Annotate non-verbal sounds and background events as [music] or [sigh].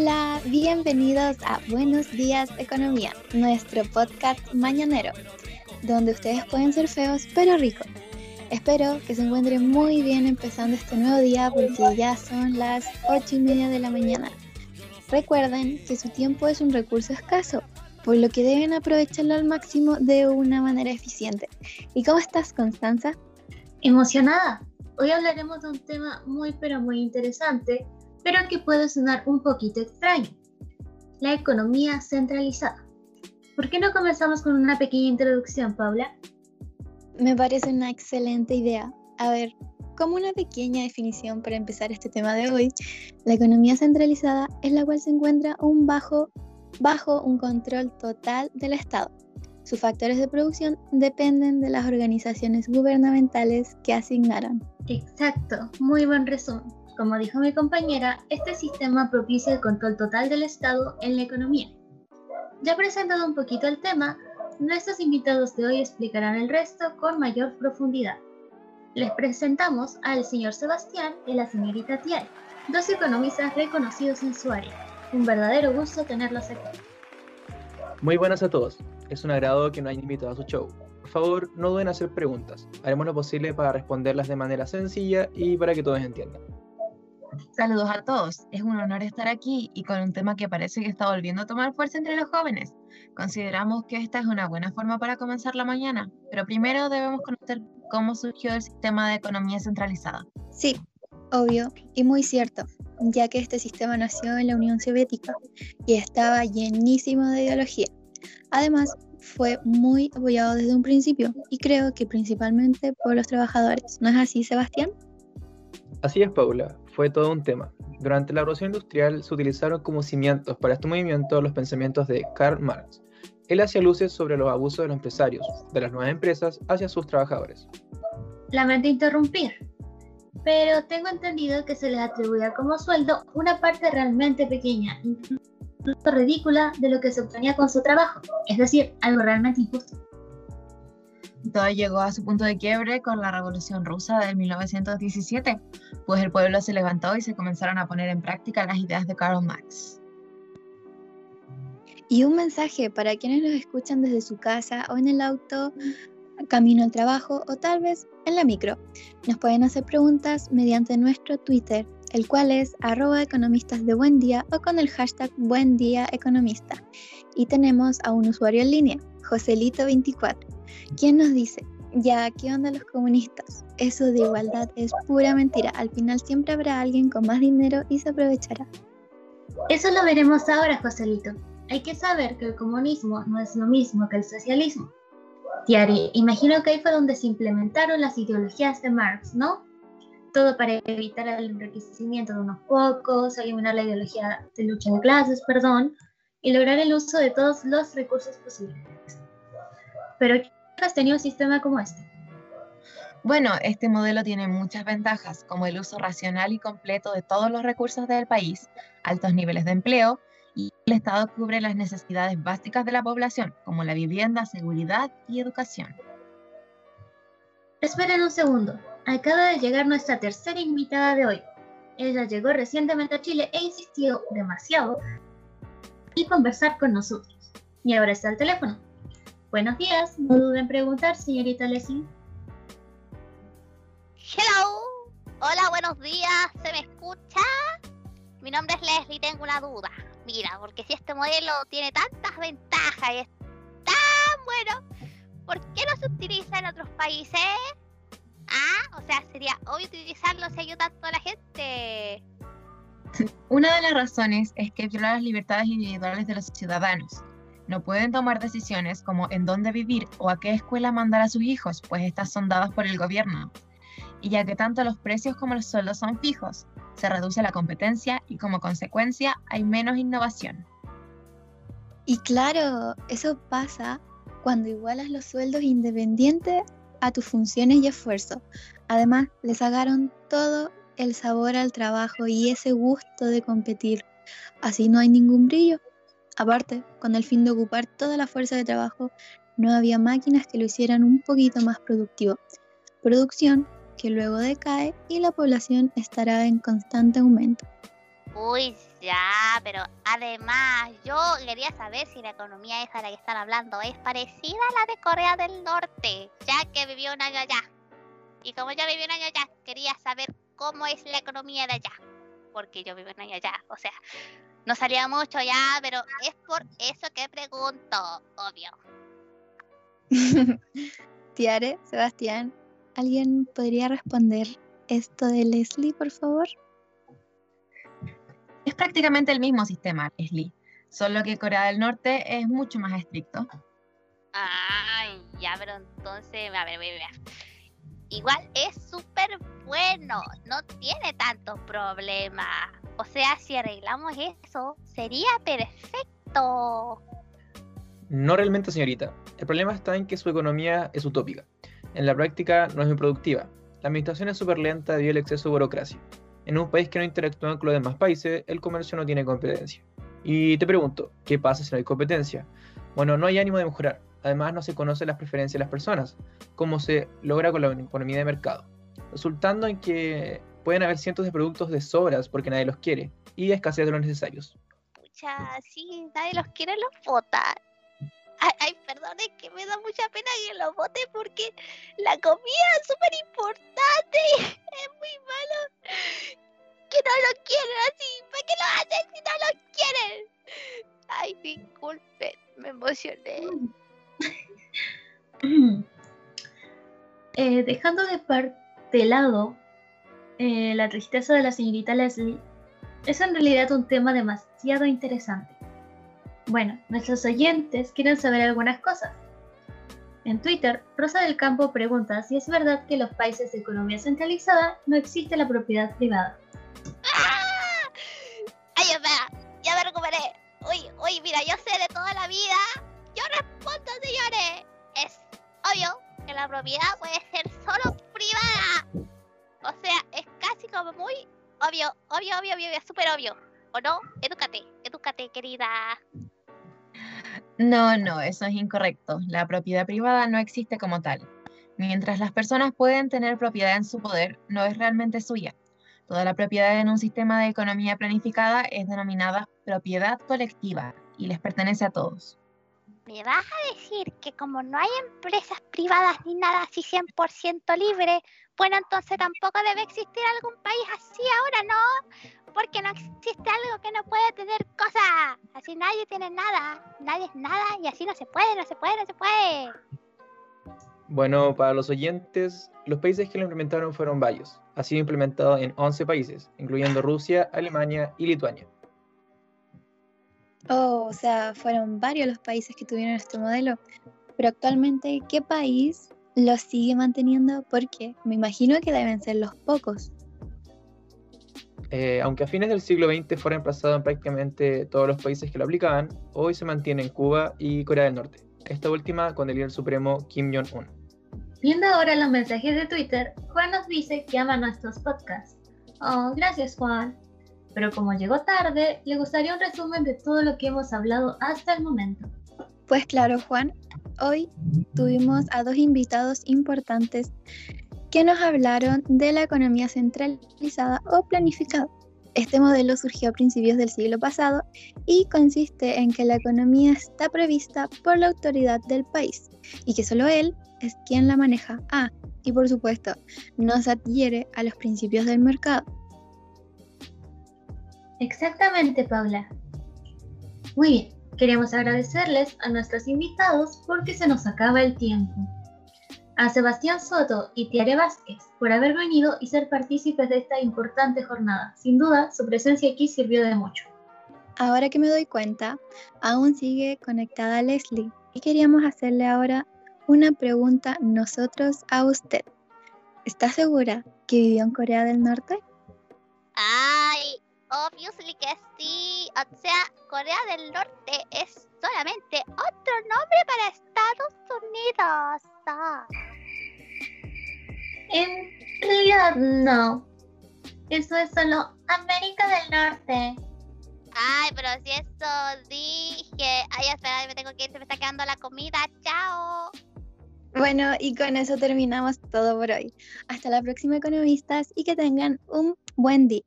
Hola, bienvenidos a Buenos Días Economía, nuestro podcast mañanero, donde ustedes pueden ser feos pero ricos. Espero que se encuentren muy bien empezando este nuevo día porque ya son las 8 y media de la mañana. Recuerden que su tiempo es un recurso escaso, por lo que deben aprovecharlo al máximo de una manera eficiente. ¿Y cómo estás, Constanza? Emocionada. Hoy hablaremos de un tema muy pero muy interesante pero que puede sonar un poquito extraño. La economía centralizada. ¿Por qué no comenzamos con una pequeña introducción, Paula? Me parece una excelente idea. A ver, como una pequeña definición para empezar este tema de hoy, la economía centralizada es la cual se encuentra un bajo, bajo un control total del Estado. Sus factores de producción dependen de las organizaciones gubernamentales que asignaron. Exacto, muy buen resumen. Como dijo mi compañera, este sistema propicia el control total del Estado en la economía. Ya presentado un poquito el tema, nuestros invitados de hoy explicarán el resto con mayor profundidad. Les presentamos al señor Sebastián y la señorita Tiel, dos economistas reconocidos en su área. Un verdadero gusto tenerlos aquí. Muy buenas a todos. Es un agrado que nos hayan invitado a su show. Por favor, no duden en hacer preguntas. Haremos lo posible para responderlas de manera sencilla y para que todos entiendan. Saludos a todos. Es un honor estar aquí y con un tema que parece que está volviendo a tomar fuerza entre los jóvenes. Consideramos que esta es una buena forma para comenzar la mañana, pero primero debemos conocer cómo surgió el sistema de economía centralizada. Sí, obvio y muy cierto, ya que este sistema nació en la Unión Soviética y estaba llenísimo de ideología. Además, fue muy apoyado desde un principio y creo que principalmente por los trabajadores. ¿No es así, Sebastián? Así es, Paula fue todo un tema. Durante la Revolución Industrial se utilizaron como cimientos para este movimiento los pensamientos de Karl Marx. Él hacía luces sobre los abusos de los empresarios, de las nuevas empresas, hacia sus trabajadores. Lamento interrumpir, pero tengo entendido que se les atribuía como sueldo una parte realmente pequeña, incluso ridícula, de lo que se obtenía con su trabajo, es decir, algo realmente injusto. Todo llegó a su punto de quiebre con la Revolución Rusa de 1917, pues el pueblo se levantó y se comenzaron a poner en práctica las ideas de Karl Marx. Y un mensaje para quienes nos escuchan desde su casa o en el auto, camino al trabajo o tal vez en la micro. Nos pueden hacer preguntas mediante nuestro Twitter, el cual es arroba o con el hashtag buen. Y tenemos a un usuario en línea, Joselito24 ¿Quién nos dice? Ya, ¿qué onda los comunistas? Eso de igualdad es pura mentira. Al final siempre habrá alguien con más dinero y se aprovechará. Eso lo veremos ahora, Joselito. Hay que saber que el comunismo no es lo mismo que el socialismo. Tiari, imagino que ahí fue donde se implementaron las ideologías de Marx, ¿no? Todo para evitar el enriquecimiento de unos pocos, eliminar la ideología de lucha de clases, perdón, y lograr el uso de todos los recursos posibles. Pero has tenido un sistema como este? Bueno, este modelo tiene muchas ventajas, como el uso racional y completo de todos los recursos del país, altos niveles de empleo, y el Estado cubre las necesidades básicas de la población, como la vivienda, seguridad y educación. Esperen un segundo, acaba de llegar nuestra tercera invitada de hoy. Ella llegó recientemente a Chile e insistió demasiado y conversar con nosotros. Y ahora está al teléfono. Buenos días, no duden en preguntar, señorita Leslie. Hello, hola, buenos días, ¿se me escucha? Mi nombre es Leslie, tengo una duda. Mira, porque si este modelo tiene tantas ventajas y es tan bueno, ¿por qué no se utiliza en otros países? Ah, o sea, sería obvio utilizarlo si ayuda a toda la gente. [laughs] Una de las razones es que viola las libertades individuales de los ciudadanos no pueden tomar decisiones como en dónde vivir o a qué escuela mandar a sus hijos, pues estas son dadas por el gobierno. Y ya que tanto los precios como los sueldos son fijos, se reduce la competencia y como consecuencia hay menos innovación. Y claro, eso pasa cuando igualas los sueldos independientes a tus funciones y esfuerzo. Además, les sacaron todo el sabor al trabajo y ese gusto de competir. Así no hay ningún brillo. Aparte, con el fin de ocupar toda la fuerza de trabajo, no había máquinas que lo hicieran un poquito más productivo. Producción que luego decae y la población estará en constante aumento. Uy, ya, pero además yo quería saber si la economía esa de la que están hablando es parecida a la de Corea del Norte, ya que vivió un año allá. Y como yo viví un año allá, quería saber cómo es la economía de allá, porque yo viví un año allá, o sea, no salía mucho ya, pero es por eso que pregunto, obvio. [laughs] Tiare, Sebastián, ¿alguien podría responder esto de Leslie, por favor? Es prácticamente el mismo sistema, Leslie, solo que Corea del Norte es mucho más estricto. Ay, ya, pero entonces, a ver, a ver, a ver. Igual es súper bueno, no tiene tantos problemas. O sea, si arreglamos eso, sería perfecto. No realmente, señorita. El problema está en que su economía es utópica. En la práctica no es muy productiva. La administración es súper lenta debido al exceso de burocracia. En un país que no interactúa con los demás países, el comercio no tiene competencia. Y te pregunto, ¿qué pasa si no hay competencia? Bueno, no hay ánimo de mejorar. Además, no se conocen las preferencias de las personas, como se logra con la economía de mercado, resultando en que pueden haber cientos de productos de sobras porque nadie los quiere y escasez de los necesarios. Pucha, sí, nadie los quiere, los vota. Ay, ay, perdón, es que me da mucha pena que los vote porque la comida es súper importante. [laughs] Es muy malo que no lo quieren así. ¿Para qué lo hacen si no lo quieren? Ay, disculpe, me emocioné. [laughs] Eh, dejando de, par de lado eh, la tristeza de la señorita Leslie, es en realidad un tema demasiado interesante. Bueno, nuestros oyentes quieren saber algunas cosas. En Twitter, Rosa del Campo pregunta si es verdad que en los países de economía centralizada no existe la propiedad privada. ¡Ah! Ay, espera, ya me recuperé. Uy, uy, mira, yo sé de toda la vida. Yo respondo, señores. Es obvio que la propiedad puede ser solo privada. Muy obvio, obvio, obvio, obvio, súper obvio. ¿O no? Edúcate, edúcate, querida. No, no, eso es incorrecto. La propiedad privada no existe como tal. Mientras las personas pueden tener propiedad en su poder, no es realmente suya. Toda la propiedad en un sistema de economía planificada es denominada propiedad colectiva y les pertenece a todos. ¿Me vas a decir que como no hay empresas privadas ni nada así 100% libre, bueno, entonces tampoco debe existir algún país así ahora, ¿no? Porque no existe algo que no puede tener cosas. Así nadie tiene nada, nadie es nada y así no se puede, no se puede, no se puede. Bueno, para los oyentes, los países que lo implementaron fueron varios. Ha sido implementado en 11 países, incluyendo Rusia, Alemania y Lituania. Oh, o sea, fueron varios los países que tuvieron este modelo. Pero actualmente, ¿qué país lo sigue manteniendo? Porque me imagino que deben ser los pocos. Eh, aunque a fines del siglo XX fue reemplazado en prácticamente todos los países que lo aplicaban, hoy se mantiene en Cuba y Corea del Norte. Esta última con el líder supremo Kim Jong-un. Viendo ahora los mensajes de Twitter, Juan nos dice que ama nuestros podcasts. Oh, gracias Juan. Pero como llegó tarde, le gustaría un resumen de todo lo que hemos hablado hasta el momento. Pues claro, Juan, hoy tuvimos a dos invitados importantes que nos hablaron de la economía centralizada o planificada. Este modelo surgió a principios del siglo pasado y consiste en que la economía está prevista por la autoridad del país y que solo él es quien la maneja. Ah, y por supuesto, no se adhiere a los principios del mercado. Exactamente, Paula. Muy bien, queremos agradecerles a nuestros invitados porque se nos acaba el tiempo. A Sebastián Soto y Tiare Vázquez por haber venido y ser partícipes de esta importante jornada. Sin duda, su presencia aquí sirvió de mucho. Ahora que me doy cuenta, aún sigue conectada Leslie y queríamos hacerle ahora una pregunta nosotros a usted. ¿Está segura que vivió en Corea del Norte? Ay, obviously que sí. O sea, Corea del Norte es solamente otro nombre para Estados Unidos. Ah. En realidad, no. Eso es solo América del Norte. Ay, pero si eso dije. Ay, espera, me tengo que ir, se me está quedando la comida. Chao. Bueno, y con eso terminamos todo por hoy. Hasta la próxima, economistas, y que tengan un buen día.